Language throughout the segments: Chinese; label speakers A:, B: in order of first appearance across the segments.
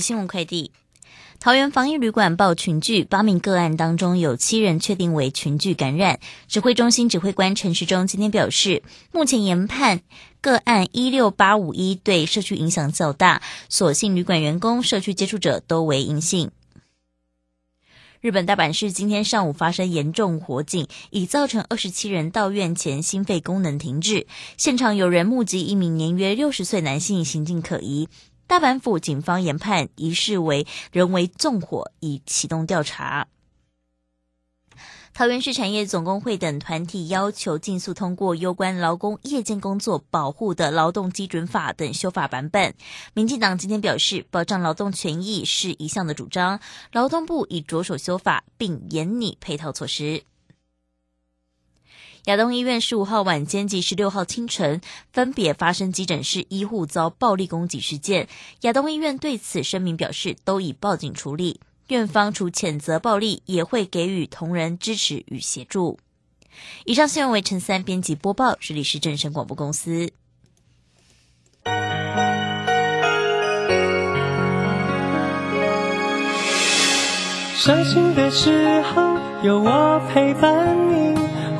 A: 新闻快递。桃园防疫旅馆报群聚，八名个案当中有七人确定为群聚感染。指挥中心指挥官陈时中今天表示，目前研判个案一六八五一对社区影响较大，所幸旅馆员工、社区接触者都为阴性。日本大阪市今天上午发生严重火警，已造成二十七人到院前心肺功能停滞。现场有人目击一名年约六十岁男性行径可疑。大阪府警方研判疑似为人为纵火，已启动调查。桃园市产业总工会等团体要求尽速通过有关劳工夜间工作保护的劳动基准法等修法版本。民进党今天表示，保障劳动权益是一项的主张，劳动部已着手修法，并严拟配套措施。亚东医院十五号晚间及十六号清晨分别发生急诊室医护遭暴力攻击事件。亚东医院对此声明表示，都已报警处理。院方除谴责暴力，也会给予同仁支持与协助。以上新闻为陈三编辑播报，这里是正声广播公司。
B: 伤心的时候有我陪伴你。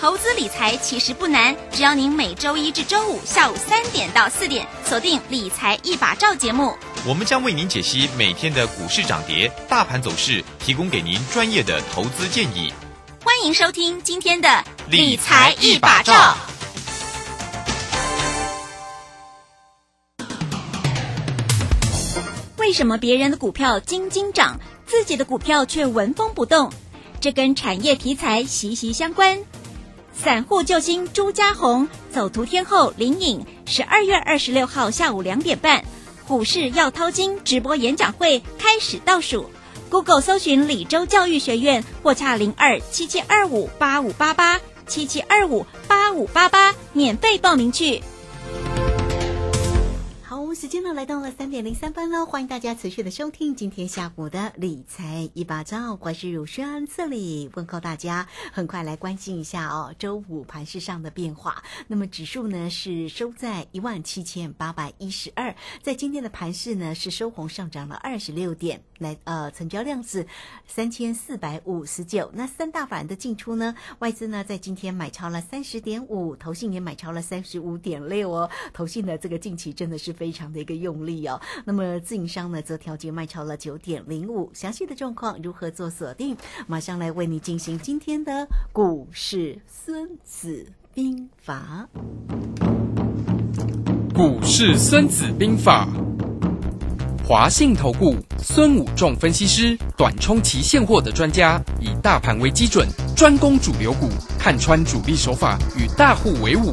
C: 投资理财其实不难，只要您每周一至周五下午三点到四点锁定《理财一把照》节目，
D: 我们将为您解析每天的股市涨跌、大盘走势，提供给您专业的投资建议。
C: 欢迎收听今天的《理财一把照》。为什么别人的股票斤斤涨，自己的股票却纹风不动？这跟产业题材息息相关。散户救星朱家红走图天后林颖，十二月二十六号下午两点半，股市要掏金直播演讲会开始倒数。Google 搜寻李州教育学院或洽零二七七二五八五八八七七二五八五八八，免费报名去。
E: 时间呢来到了三点零三分喽，欢迎大家持续的收听今天下午的理财一把照，我是乳轩这里问候大家。很快来关心一下哦，周五盘市上的变化。那么指数呢是收在一万七千八百一十二，在今天的盘市呢是收红上涨了二十六点，来呃成交量是三千四百五十九。那三大法人的进出呢，外资呢在今天买超了三十点五，投信也买超了三十五点六哦。投信的这个近期真的是非常。的一个用力哦，那么自营商呢则调节卖超了九点零五，详细的状况如何做锁定？马上来为你进行今天的股市孙子兵法。
F: 股市孙子兵法，华信投顾孙武仲分析师，短冲期现货的专家，以大盘为基准，专攻主流股，看穿主力手法，与大户为伍。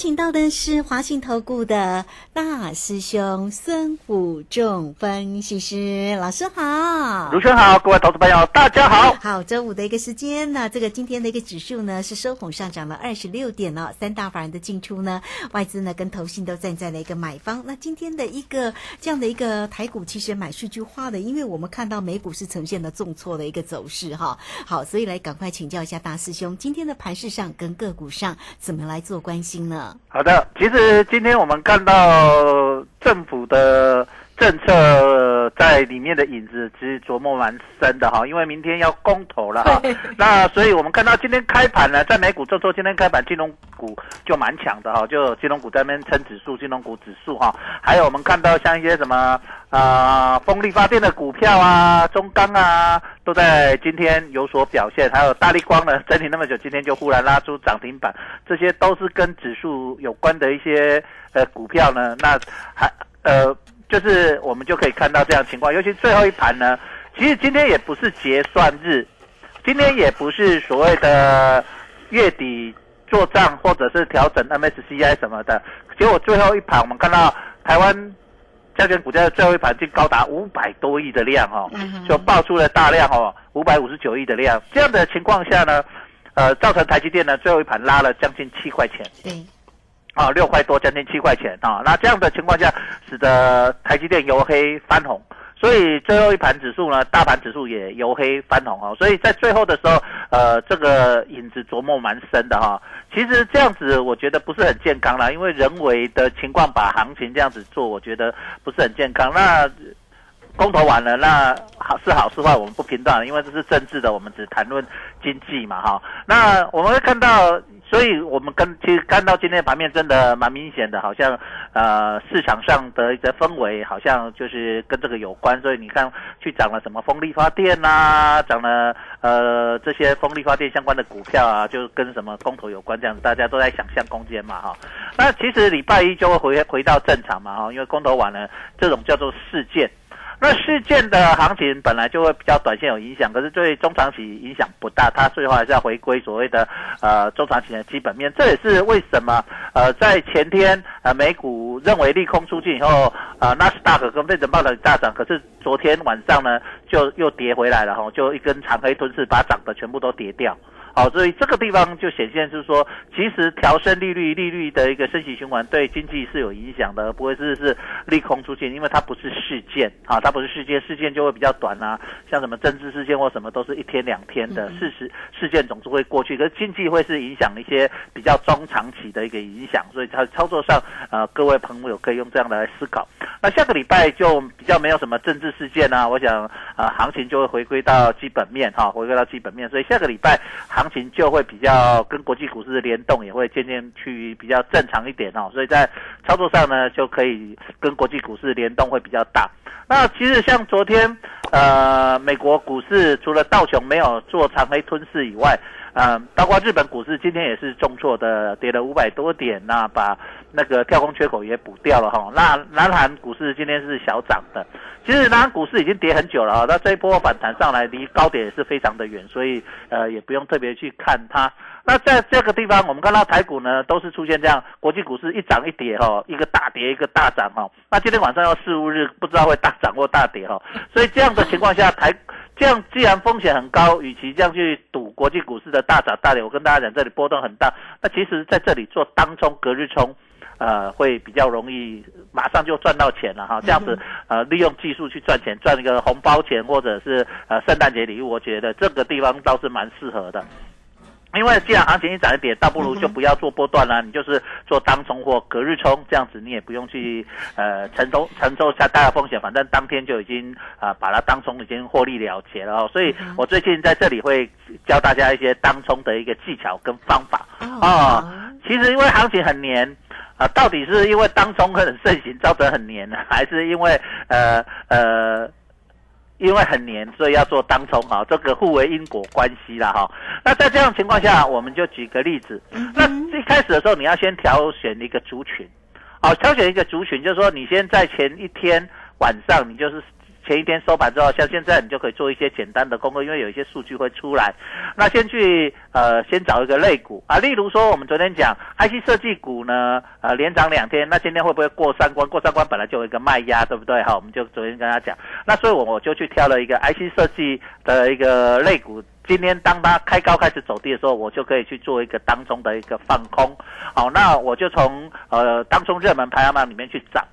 E: 请到的是华信投顾的大师兄孙武仲分析师老师好，
G: 卢生好，各位投资朋友大家好。
E: 好，周五的一个时间那，这个今天的一个指数呢是收红上涨了二十六点了，三大法人的进出呢，外资呢跟投信都站在了一个买方。那今天的一个这样的一个台股其实买数据化的，因为我们看到美股是呈现了重挫的一个走势哈。好，所以来赶快请教一下大师兄，今天的盘市上跟个股上怎么来做关心呢？
G: 好的，其实今天我们看到政府的政策在里面的影子，其实琢磨蛮深的哈。因为明天要公投了哈，那所以我们看到今天开盘呢，在美股这周今天开盘，金融股就蛮强的哈，就金融股在那边撑指数，金融股指数哈。还有我们看到像一些什么啊，风力发电的股票啊，中钢啊。都在今天有所表现，还有大力光呢，整理那么久，今天就忽然拉出涨停板，这些都是跟指数有关的一些呃股票呢。那还呃，就是我们就可以看到这样情况。尤其最后一盘呢，其实今天也不是结算日，今天也不是所谓的月底做账或者是调整 MSCI 什么的。结果最后一盘我们看到台湾。加权股价的最后一盘竟高达五百多亿的量哦，就爆出了大量哦，五百五十九亿的量。这样的情况下呢，呃，造成台积电呢最后一盘拉了将近七块钱。
E: 对，
G: 啊，六块多将近七块钱啊。那这样的情况下，使得台积电由黑翻红。所以最后一盘指数呢，大盘指数也由黑翻红啊。所以在最后的时候，呃，这个影子琢磨蛮深的哈。其实这样子我觉得不是很健康啦，因为人为的情况把行情这样子做，我觉得不是很健康。那公投完了，那好是好是坏，我们不评断，因为这是政治的，我们只谈论经济嘛哈。那我们会看到。所以，我们跟其实看到今天盘面真的蛮明显的，好像呃市场上的一个氛围好像就是跟这个有关。所以你看，去涨了什么风力发电呐，涨了呃这些风力发电相关的股票啊，就跟什么公投有关这样子，大家都在想象空间嘛哈。那其实礼拜一就会回回到正常嘛哈，因为公投完了，这种叫做事件。那事件的行情本来就会比较短线有影响，可是对中长期影响不大，它最后还是要回归所谓的呃中长期的基本面。这也是为什么呃在前天呃美股认为利空出尽以后，呃纳斯达克跟费城报的大涨，可是昨天晚上呢就又跌回来了哈，就一根长黑吞噬把涨的全部都跌掉。好，所以这个地方就显现是说，其实调升利率、利率的一个升息循环对经济是有影响的，不会是是利空出现，因为它不是事件啊，它不是事件，事件就会比较短啊，像什么政治事件或什么都是一天两天的事实，事件总是会过去，可是经济会是影响一些比较中长期的一个影响，所以它操作上，呃，各位朋友可以用这样的来思考。那下个礼拜就比较没有什么政治事件啊，我想啊，行情就会回归到基本面哈，回归到基本面，所以下个礼拜。行情就会比较跟国际股市的联动，也会渐渐趋于比较正常一点哦，所以在操作上呢，就可以跟国际股市联动会比较大。那其实像昨天，呃，美国股市除了道琼没有做长黑吞噬以外，嗯，包括日本股市今天也是重挫的，跌了五百多点，那把那个跳空缺口也补掉了哈。那南韩股市今天是小涨的，其实南韩股市已经跌很久了啊，那这一波反弹上来离高点也是非常的远，所以呃也不用特别去看它。那在这个地方，我们看到台股呢都是出现这样，国际股市一涨一跌哈，一个大跌一个大涨哈。那今天晚上要四五日，不知道会大涨或大跌哈。所以这样的情况下，台。这样既然风险很高，与其这样去赌国际股市的大涨大跌，我跟大家讲，这里波动很大。那其实在这里做当冲、隔日冲，呃，会比较容易，马上就赚到钱了哈。这样子，呃，利用技术去赚钱，赚一个红包钱或者是呃圣诞节礼物，我觉得这个地方倒是蛮适合的。因为既然行情一涨一跌，倒不如就不要做波段啦，你就是做当冲或隔日冲，这样子你也不用去呃承受承受下大的风险，反正当天就已经啊把它当冲已经获利了结了哦。所以我最近在这里会教大家一些当冲的一个技巧跟方法啊。其实因为行情很黏啊，到底是因为当冲很盛行造成很黏呢，还是因为呃呃？因为很黏，所以要做当冲哈，这个互为因果关系啦哈。那在这样情况下，我们就举个例子。那一开始的时候，你要先挑选一个族群，好，挑选一个族群，就是说你先在前一天晚上，你就是。前一天收盘之后，像现在你就可以做一些简单的功课，因为有一些数据会出来。那先去呃，先找一个类股啊，例如说我们昨天讲 IC 设计股呢，呃，连涨两天，那今天会不会过三关？过三关本来就有一个卖压，对不对？好，我们就昨天跟他讲，那所以我我就去挑了一个 IC 设计的一个类股，今天当它开高开始走低的时候，我就可以去做一个当中的一个放空。好，那我就从呃当中热门排行榜里面去找。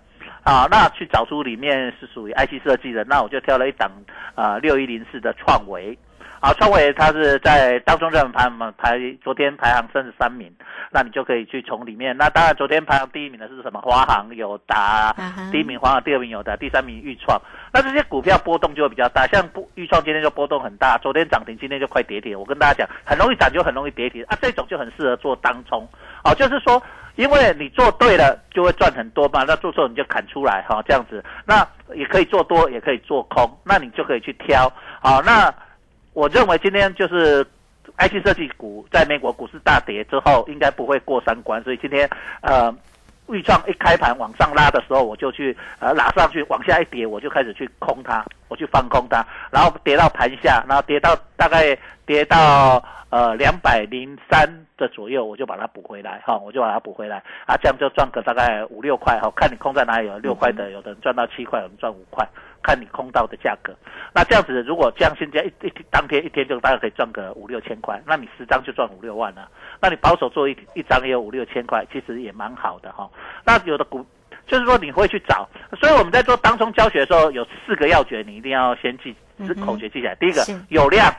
G: 啊，那去找出里面是属于 IC 设计的，那我就挑了一档啊六一零四的创维，啊创维它是在当中热门排行排昨天排行三十三名，那你就可以去从里面，那当然昨天排行第一名的是什么？华航有达，第一名华航，第二名有达，第三名裕创，那这些股票波动就会比较大，像不裕创今天就波动很大，昨天涨停，今天就快跌停，我跟大家讲，很容易涨就很容易跌停啊，这种就很适合做当冲，哦就是说。因为你做对了，就会赚很多嘛。那做错你就砍出来哈，这样子。那也可以做多，也可以做空，那你就可以去挑。好，那我认为今天就是 IC 设计股在美国股市大跌之后，应该不会过三关，所以今天呃预创一开盘往上拉的时候，我就去呃拉上去，往下一跌，我就开始去空它，我去放空它，然后跌到盘下，然后跌到大概跌到呃两百零三的左右，我就把它补回来哈，我就把它补回来啊，这样就赚个大概五六块哈，看你空在哪里，有六块的，有的人赚到七块，有人赚五块。看你空到的价格，那这样子，如果这样现在一一当天一天就大概可以赚个五六千块，那你十张就赚五六万了。那你保守做一一张也有五六千块，其实也蛮好的哈。那有的股就是说你会去找，所以我们在做当中教学的时候，有四个要诀，你一定要先记，是口诀记起来。第一个有量，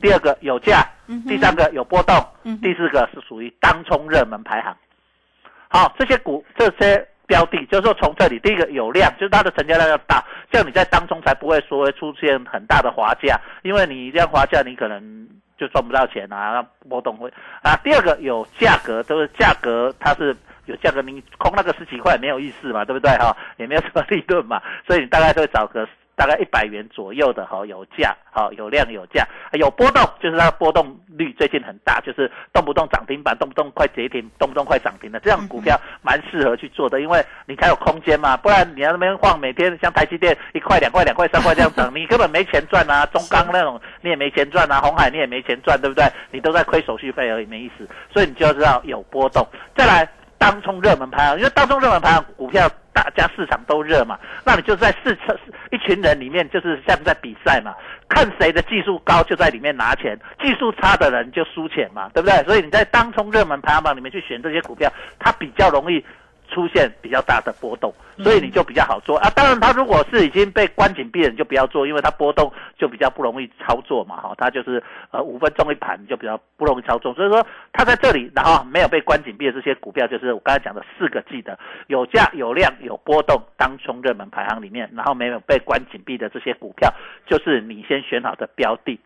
G: 第二个有价，第三个有波动，第四个是属于当冲热门排行。好，这些股这些。标的就是说，从这里第一个有量，就是它的成交量要大，这样你在当中才不会说会出现很大的滑价，因为你这样滑价，你可能就赚不到钱啊，波动会啊。第二个有价格，就是价格它是有价格，你空那个十几块没有意思嘛，对不对哈？也没有什么利润嘛，所以你大概就会找个。大概一百元左右的哈，有价好有量有价有波动，就是它波动率最近很大，就是动不动涨停板，动不动快跌停，动不动快涨停的这样股票蛮适合去做的，因为你才有空间嘛，不然你要那边晃，每天像台积电一块两块两块三块这样涨，你根本没钱赚啊，中钢那种你也没钱赚啊，红海你也没钱赚，对不对？你都在亏手续费而已，没意思。所以你就要知道有波动，再来当冲热门排行，因为当冲热门排行股票。大家市场都热嘛，那你就在市场一群人里面，就是像在比赛嘛，看谁的技术高就在里面拿钱，技术差的人就输钱嘛，对不对？所以你在当冲热门排行榜里面去选这些股票，它比较容易。出现比较大的波动，所以你就比较好做啊。当然，它如果是已经被关紧闭了，你就不要做，因为它波动就比较不容易操作嘛。哈，它就是呃五分钟一盘，就比较不容易操作。所以说，它在这里，然后没有被关紧闭的这些股票，就是我刚才讲的四个记得有价有量有波动，当冲热门排行里面，然后没有被关紧闭的这些股票，就是你先选好的标的。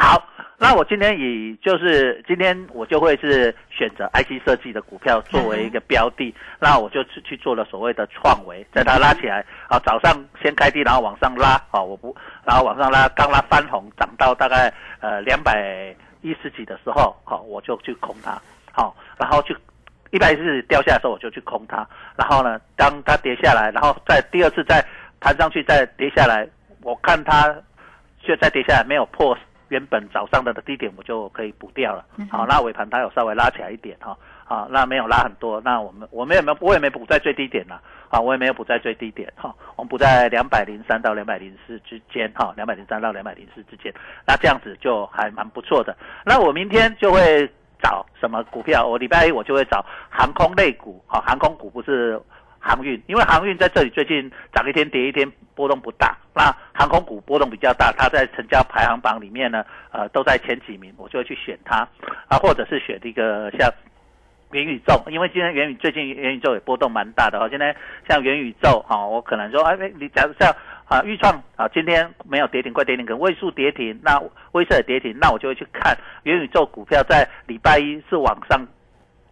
G: 好，那我今天以就是今天我就会是选择 IC 设计的股票作为一个标的，那我就去去做了所谓的创维，在它拉起来啊，早上先开低，然后往上拉啊，我不，然后往上拉，刚拉翻红，涨到大概呃两百一十几的时候，好，我就去空它，好，然后去一百一十掉下来的时候，我就去空它，然后呢，当它跌下来，然后再第二次再弹上去再跌下来，我看它就再跌下来没有破。原本早上的的低点我就可以补掉了，好，那尾盘它有稍微拉起来一点哈，好，那没有拉很多，那我们我们也没有我也没补在最低点了，啊，我也没有补在最低点哈，我们补在两百零三到两百零四之间哈，两百零三到两百零四之间，那这样子就还蛮不错的。那我明天就会找什么股票？我礼拜一我就会找航空类股，好，航空股不是。航运，因为航运在这里最近涨一天跌一天，波动不大。那航空股波动比较大，它在成交排行榜里面呢，呃，都在前几名，我就会去选它啊，或者是选一个像元宇宙，因为今天元宇最近元宇宙也波动蛮大的哦。现在像元宇宙啊，我可能说，哎，你假如像啊，预创啊，今天没有跌停，快跌停，可能位数跌停，那微色跌停，那我就会去看元宇宙股票在礼拜一是往上。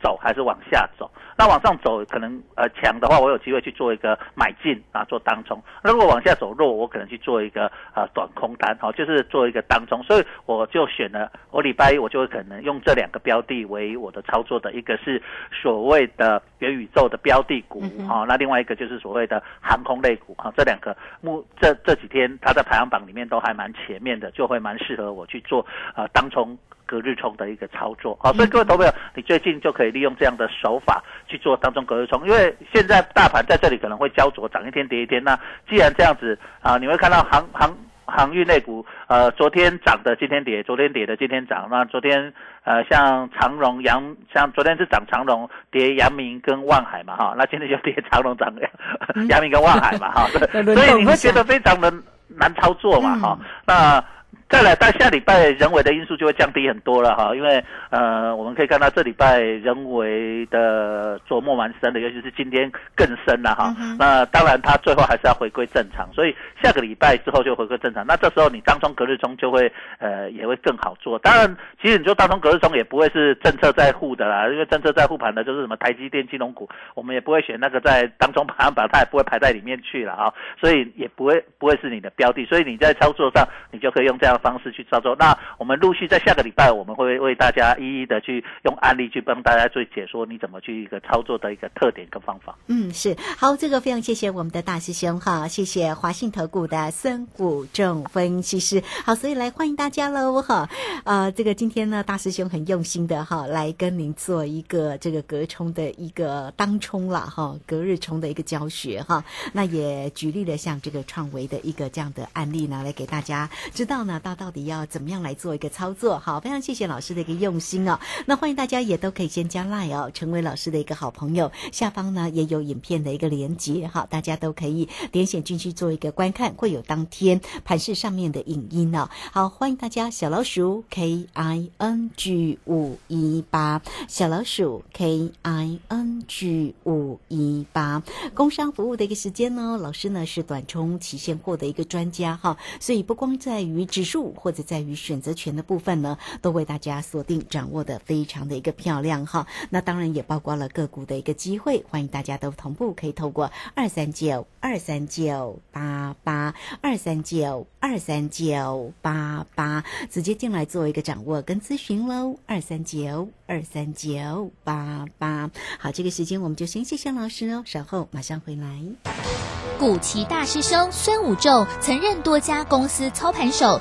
G: 走还是往下走？那往上走可能呃强的话，我有机会去做一个买进啊，做当冲。那如果往下走弱，我可能去做一个呃短空单，好，就是做一个当冲。所以我就选了，我礼拜一我就会可能用这两个标的为我的操作的，一个是所谓的元宇宙的标的股啊，那另外一个就是所谓的航空类股啊，这两个目这这几天它在排行榜里面都还蛮前面的，就会蛮适合我去做呃当冲。隔日冲的一个操作，好，所以各位投朋友，你最近就可以利用这样的手法去做当中隔日冲，因为现在大盘在这里可能会焦灼，涨一天跌一天。那既然这样子啊，你会看到航航航运类股，呃，昨天涨的今天跌，昨天跌的今天涨。那昨天呃，像长荣、阳，像昨天是涨长荣，跌阳明跟万海嘛，哈，那今天就跌长荣涨 阳明跟万海嘛，哈，所以你会觉得非常的难操作嘛，哈，那。再来，到下礼拜人为的因素就会降低很多了哈，因为呃，我们可以看到这礼拜人为的琢磨蛮深的，尤其是今天更深了哈。那当然，它最后还是要回归正常，所以下个礼拜之后就回归正常。那这时候你当中隔日冲就会呃也会更好做。当然，其实你说当中隔日冲也不会是政策在护的啦，因为政策在护盘的就是什么台积电、金融股，我们也不会选那个在当中排行榜，它也不会排在里面去了啊，所以也不会不会是你的标的。所以你在操作上，你就可以用这样。方式去操作。那我们陆续在下个礼拜，我们会为大家一一的去用案例去帮大家做解说你怎么去一个操作的一个特点跟方法。
E: 嗯，是好，这个非常谢谢我们的大师兄哈，谢谢华信投顾的孙谷仲分析师。好，所以来欢迎大家喽哈。呃，这个今天呢，大师兄很用心的哈，来跟您做一个这个隔冲的一个当冲了哈，隔日冲的一个教学哈。那也举例了像这个创维的一个这样的案例呢，来给大家知道呢，到到底要怎么样来做一个操作。好，非常谢谢老师的一个用心哦。那欢迎大家也都可以先加 line 哦，成为老师的一个好朋友。下方呢也有影片的一个连接，好，大家都可以点选进去做一个观看，会有当天盘市上面的影音哦。好，欢迎大家，小老鼠 K I N G 五一八，小老鼠 K I N G 五一八，工商服务的一个时间呢，老师呢是短冲期现货的一个专家哈，所以不光在于指数或者在于选择权的部分呢，都为大家锁定掌握的非常的一个漂亮哈。那当然也包括了个股的一个机会，欢迎大家都同步可以透过二三九二三九八八二三九二三九八八直接进来做一个掌握跟咨询喽，二三九二三九八八。好，这个时间我们就先谢谢老师哦，稍后马上回来。
H: 古奇大师兄孙武仲曾任多家公司操盘手，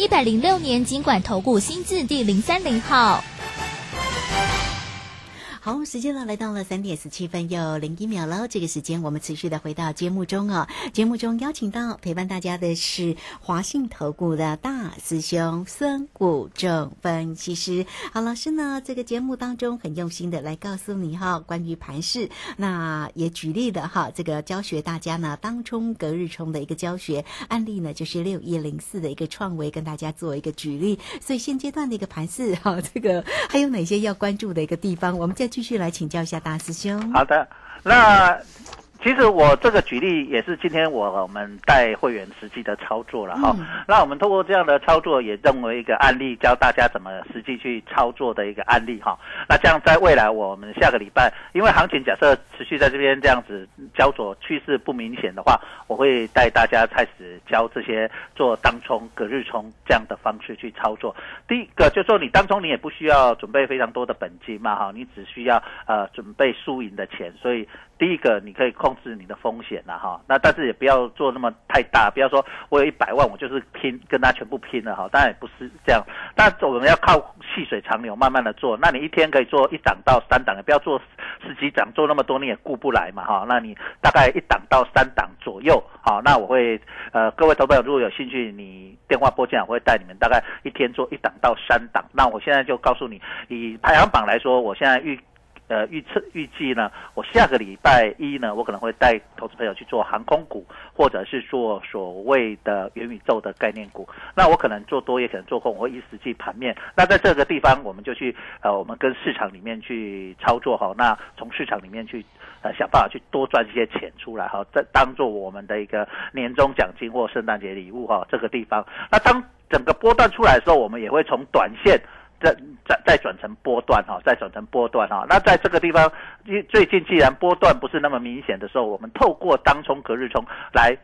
H: 一百零六年尽管投顾新字第零三零号。
E: 好，时间呢来到了三点十七分又零一秒了。这个时间我们持续的回到节目中哦。节目中邀请到陪伴大家的是华信投顾的大师兄孙谷正分析师。好，老师呢这个节目当中很用心的来告诉你哈，关于盘势，那也举例的哈，这个教学大家呢当冲隔日冲的一个教学案例呢，就是六一零四的一个创维，跟大家做一个举例。所以现阶段的一个盘势哈，这个还有哪些要关注的一个地方？我们再继续来请教一下大师兄。
G: 好的，那其实我这个举例也是今天我们带会员实际的操作了哈。那我们通过这样的操作，也认为一个案例，教大家怎么实际去操作的一个案例哈。那这样在未来我们下个礼拜，因为行情假设持续在这边这样子焦灼，趋势不明显的话，我会带大家开始教这些做当冲、隔日冲这样的方式去操作。第一个就是说，你当冲你也不需要准备非常多的本金嘛哈，你只需要呃准备输赢的钱，所以第一个你可以控制你的风险了哈。那但是也不要做那么太大，不要说我有一百万，我就是拼跟他全部拼了哈。当然也不是这样，但我们要靠细水长流，慢慢的做。那你一天可以做一档到三档，也不要做十几档，做那么多你也顾不来嘛哈。那你大概一档到三档左右，好，那我会呃各位投朋友如果有兴趣，你电话拨进来，我会带你们大概一天做一档到三档。那我现在就告诉你，以排行榜来说，我现在预。呃，预测预计呢，我下个礼拜一呢，我可能会带投资朋友去做航空股，或者是做所谓的元宇宙的概念股。那我可能做多，也可能做空，我会依实际盘面。那在这个地方，我们就去呃，我们跟市场里面去操作哈。那从市场里面去呃想办法去多赚一些钱出来哈，再当做我们的一个年终奖金或圣诞节礼物哈。这个地方，那当整个波段出来的时候，我们也会从短线。再再再转成波段哈，再转成波段哈。那在这个地方，最近既然波段不是那么明显的时候，我们透过当冲、隔日冲来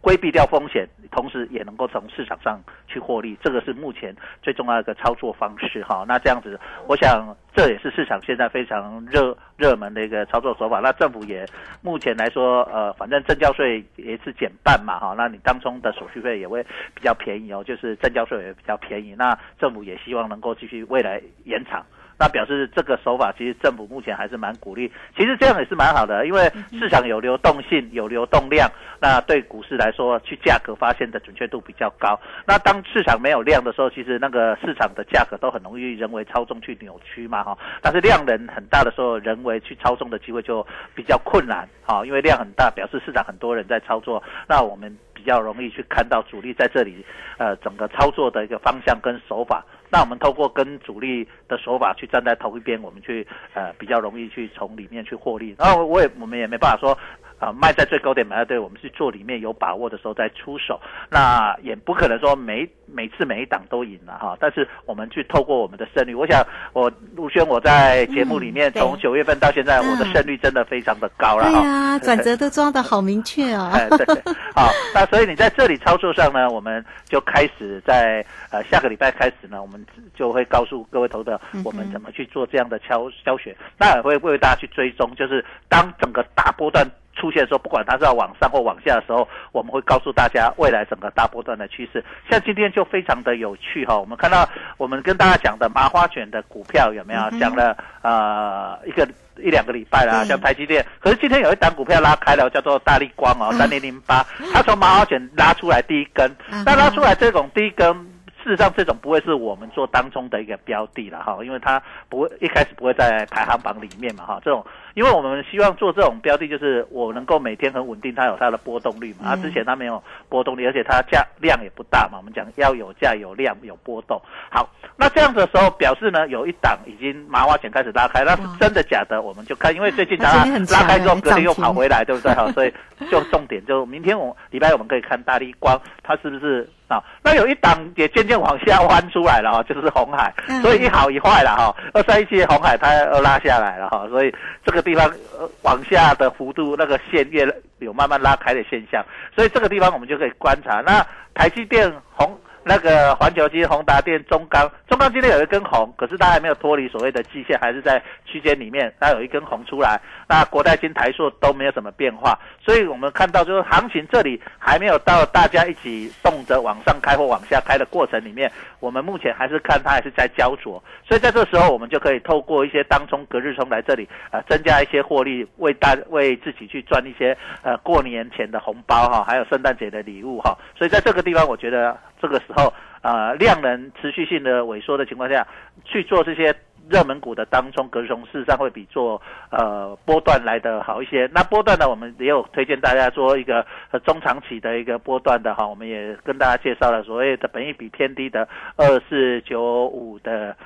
G: 规避掉风险，同时也能够从市场上去获利。这个是目前最重要的一个操作方式哈。那这样子，我想这也是市场现在非常热热门的一个操作手法。那政府也目前来说，呃，反正证交税也是减半嘛哈。那你当中的手续费也会比较便宜哦，就是证交税也比较便宜。那政府也希望能够继续未来延长。那表示这个手法其实政府目前还是蛮鼓励，其实这样也是蛮好的，因为市场有流动性、有流动量，那对股市来说，去价格发现的准确度比较高。那当市场没有量的时候，其实那个市场的价格都很容易人为操纵去扭曲嘛，哈。但是量能很大的时候，人为去操纵的机会就比较困难，哈，因为量很大，表示市场很多人在操作，那我们比较容易去看到主力在这里，呃，整个操作的一个方向跟手法。那我们透过跟主力的手法去站在头一边，我们去呃比较容易去从里面去获利。然后我也我们也没办法说。啊，卖在最高点买在对，我们是做里面有把握的时候再出手，那也不可能说每每次每一档都赢了哈。但是我们去透过我们的胜率，我想我陆轩我在节目里面从九月份到现在，我的胜率真的非常的高了哈。
E: 转折都抓的好明确哦。
G: 对，好，那所以你在这里操作上呢，我们就开始在呃下个礼拜开始呢，我们就会告诉各位投的我们怎么去做这样的教教学，那也会为大家去追踪，就是当整个大波段。出现的时候，不管它是要往上或往下的时候，我们会告诉大家未来整个大波段的趋势。像今天就非常的有趣哈，我们看到我们跟大家讲的麻花卷的股票有没有？讲了呃一个一两个礼拜啦，像台积电，可是今天有一档股票拉开了，叫做大力光哦，三零零八，它从麻花卷拉出来第一根，那拉出来这种第一根，事实上这种不会是我们做当中的一个标的了哈，因为它不会一开始不会在排行榜里面嘛哈，这种。因为我们希望做这种标的，就是我能够每天很稳定，它有它的波动率嘛。它之前它没有波动率，而且它价量也不大嘛。我们讲要有价有量有波动。好，那这样子的时候，表示呢有一档已经麻花钱开始拉开，那是真的假的？我们就看，因为最近它拉开之后，隔天又跑回来，对不对？哈，所以就重点就明天我礼拜我们可以看大力光，它是不是啊？那有一档也渐渐往下弯出来了哈，就是红海。所以一好一坏了哈，二三一七红海它又拉下来了哈，所以这个。地方呃往下的幅度，那个线越有慢慢拉开的现象，所以这个地方我们就可以观察。那台积电红。那个环球金、宏达电、中钢，中钢今天有一根红，可是它还没有脱离所谓的季线，还是在区间里面。它有一根红出来，那国泰金、台塑都没有什么变化，所以我们看到就是行情这里还没有到大家一起动着往上开或往下开的过程里面，我们目前还是看它还是在焦灼，所以在这时候我们就可以透过一些当冲、隔日冲来这里呃增加一些获利，为大为自己去赚一些呃过年前的红包哈，还有圣诞节的礼物哈。所以在这个地方，我觉得这个时候。呃，量能持续性的萎缩的情况下，去做这些热门股的当中，隔中事实上会比做呃波段来的好一些。那波段呢，我们也有推荐大家做一个中长期的一个波段的哈，我们也跟大家介绍了所谓的本益比偏低的二四九五的。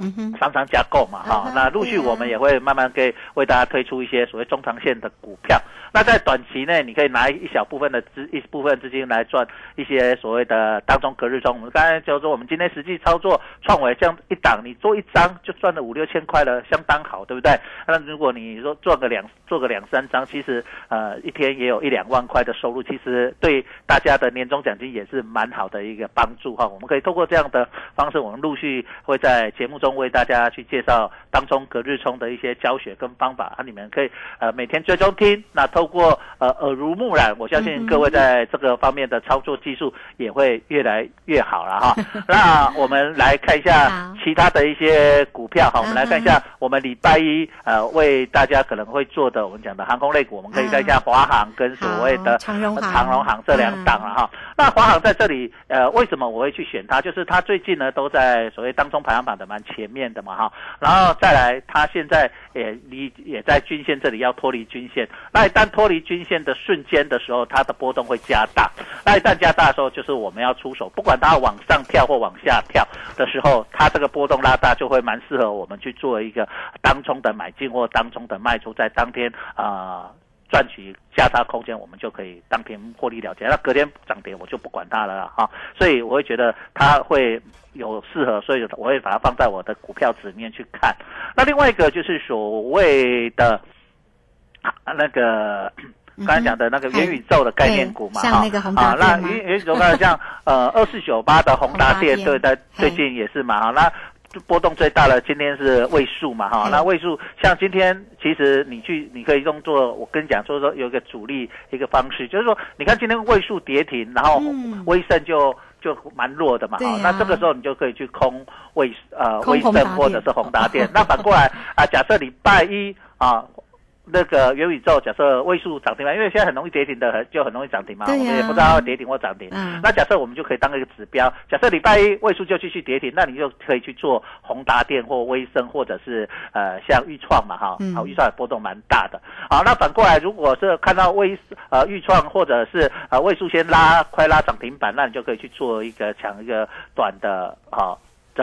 G: 嗯哼，常常加购嘛，哈，那陆续我们也会慢慢给为大家推出一些所谓中长线的股票。那在短期内，你可以拿一小部分的资一部分资金来赚一些所谓的当中隔日中。我们刚才就说，我们今天实际操作创维这样一档，你做一张就赚了五六千块了，相当好，对不对？那如果你说赚个两做个两三张，其实呃一天也有一两万块的收入，其实对大家的年终奖金也是蛮好的一个帮助哈。我们可以通过这样的方式，我们陆续会在节目中。为大家去介绍当中隔日冲的一些教学跟方法，啊，你们可以呃每天追踪听，那透过呃耳濡目染，我相信各位在这个方面的操作技术也会越来越好了哈。那我们来看一下其他的一些股票哈，我们来看一下我们礼拜一呃为大家可能会做的我们讲的航空类股，我们可以看一下华航跟所谓的
E: 长荣航
G: 长荣航这两档了哈。那华航在这里呃为什么我会去选它？就是它最近呢都在所谓当中排行榜的蛮前。前面的嘛哈，然后再来，它现在也离也在均线这里要脱离均线，那一旦脱离均线的瞬间的时候，它的波动会加大，那一旦加大的时候，就是我们要出手，不管它往上跳或往下跳的时候，它这个波动拉大，就会蛮适合我们去做一个当中的买进或当中的卖出，在当天啊。赚取价差空间，我们就可以当天获利了结。那隔天涨跌，我就不管它了哈。所以我会觉得它会有适合，所以我会把它放在我的股票纸面去看。那另外一个就是所谓的那个刚才讲的那个元宇宙的概念股嘛，
E: 哈啊，
G: 那元元宇宙呢，像呃二四九八的宏达电，对在最近也是嘛，哈那。波动最大的今天是位数嘛哈，那位数像今天其实你去你可以用作我跟你讲说说有一个主力一个方式，就是说你看今天位数跌停，然后威盛就就蛮弱的嘛哈，那这个时候你就可以去空威呃威盛或者是宏达电，那反过来啊，假设礼拜一啊。那个元宇宙，假设位数涨停嘛，因为现在很容易跌停的，就很容易涨停嘛。我们也不知道跌停或涨停。那假设我们就可以当一个指标，假设礼拜一位数就继续跌停，那你就可以去做宏达电或微升，或者是呃像豫创嘛哈。好，豫创波动蛮大的。好，那反过来，如果是看到微呃豫创或者是呃位数先拉快拉涨停板，那你就可以去做一个抢一个短的啊。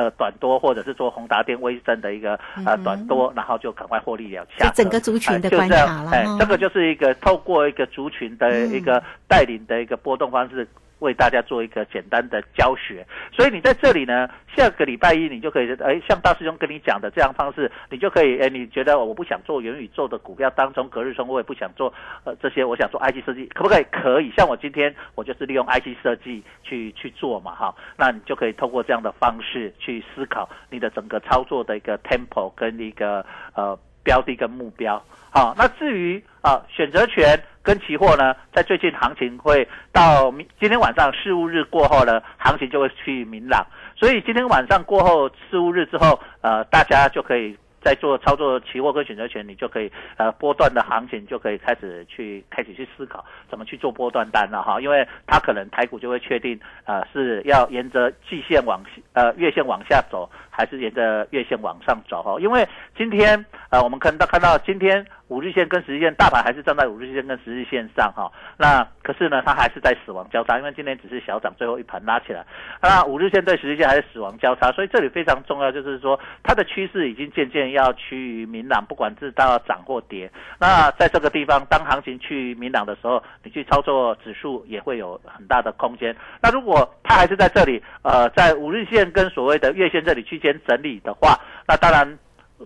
G: 的短多，或者是做宏达电、威盛的一个呃短多，然后就赶快获利了下。
E: 整个族群的观察了，
G: 哎，这个就是一个透过一个族群的一个带领的一个波动方式。为大家做一个简单的教学，所以你在这里呢，下个礼拜一你就可以，哎，像大师兄跟你讲的这样方式，你就可以，哎，你觉得我不想做元宇宙的股票当中隔日冲，我也不想做，呃，这些我想做 IC 设计，可不可以？可以。像我今天我就是利用 IC 设计去去做嘛，哈，那你就可以通过这样的方式去思考你的整个操作的一个 tempo 跟一个呃标的一个目标。好，那至于啊选择权。跟期货呢，在最近行情会到明今天晚上事务日过后呢，行情就会趋于明朗。所以今天晚上过后事务日之后，呃，大家就可以在做操作期货跟选择权，你就可以呃波段的行情就可以开始去开始去思考怎么去做波段单了哈，因为它可能台股就会确定呃是要沿着季线往呃月线往下走，还是沿着月线往上走哈，因为今天呃我们看到看到今天。五日线跟十日线，大盘还是站在五日线跟十日线上哈。那可是呢，它还是在死亡交叉，因为今天只是小涨，最后一盘拉起来。那五日线对十日线还是死亡交叉，所以这里非常重要，就是说它的趋势已经渐渐要趋于明朗，不管是到涨或跌。那在这个地方，当行情趋于明朗的时候，你去操作指数也会有很大的空间。那如果它还是在这里，呃，在五日线跟所谓的月线这里区间整理的话，那当然。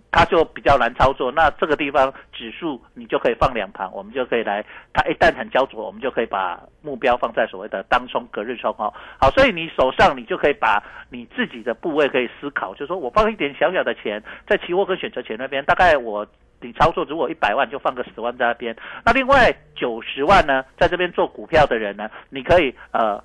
G: 它就比较难操作，那这个地方指数你就可以放两盘，我们就可以来，它一旦很焦灼，我们就可以把目标放在所谓的当冲、隔日冲哦。好，所以你手上你就可以把你自己的部位可以思考，就是说我放一点小小的钱在期货跟选择权那边，大概我你操作如果一百万就放个十万在那边，那另外九十万呢，在这边做股票的人呢，你可以呃。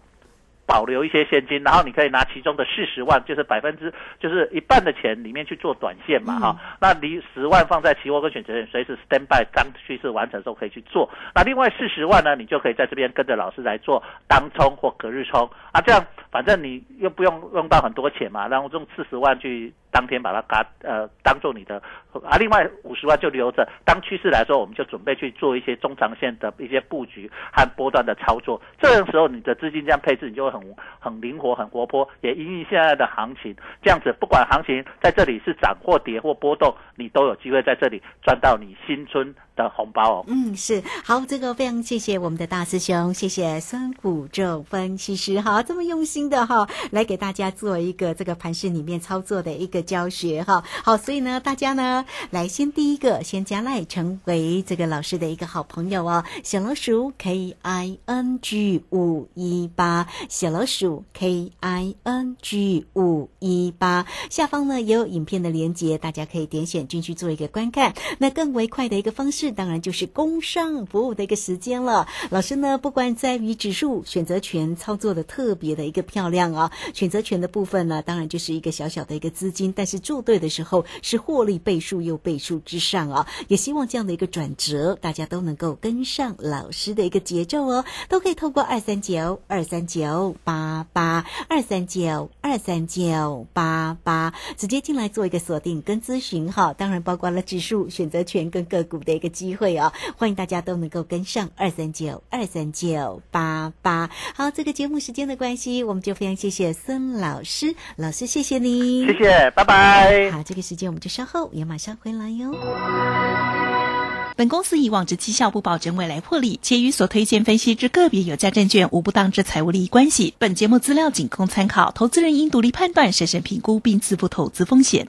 G: 保留一些现金，然后你可以拿其中的四十万，就是百分之就是一半的钱里面去做短线嘛，哈。那你十万放在期货跟选择权，随时 stand by，当趋势完成的时候可以去做。那另外四十万呢，你就可以在这边跟着老师来做当冲或隔日冲啊，这样反正你又不用用到很多钱嘛，然后用四十万去。当天把它嘎呃当做你的啊，另外五十万就留着。当趋势来说，我们就准备去做一些中长线的一些布局和波段的操作。这种时候，你的资金这样配置，你就会很很灵活、很活泼，也因应现在的行情。这样子，不管行情在这里是涨或跌或波动，你都有机会在这里赚到你新春。的红包哦，
E: 嗯，是。好，这个非常谢谢我们的大师兄，谢谢孙谷正分析师，哈，这么用心的哈，来给大家做一个这个盘市里面操作的一个教学哈，好，所以呢，大家呢来先第一个先加赖成为这个老师的一个好朋友哦，小老鼠 K I N G 五一八，小老鼠 K I N G 五一八，下方呢也有影片的连接，大家可以点选进去做一个观看，那更为快的一个方式。当然就是工商服务的一个时间了。老师呢，不管在于指数选择权操作的特别的一个漂亮啊，选择权的部分呢，当然就是一个小小的一个资金，但是做对的时候是获利倍数又倍数之上啊。也希望这样的一个转折，大家都能够跟上老师的一个节奏哦，都可以透过二三九二三九八八二三九二三九八八直接进来做一个锁定跟咨询哈。当然包括了指数选择权跟个股的一个。机会哦，欢迎大家都能够跟上二三九二三九八八。好，这个节目时间的关系，我们就非常谢谢孙老师，老师谢谢你，
G: 谢谢，拜拜。
E: 好，这个时间我们就稍后也马上回来哟。
I: 本公司以往之绩效不保证未来获利，且与所推荐分析之个别有价证券无不当之财务利益关系。本节目资料仅供参考，投资人应独立判断、审慎评估并自负投资风险。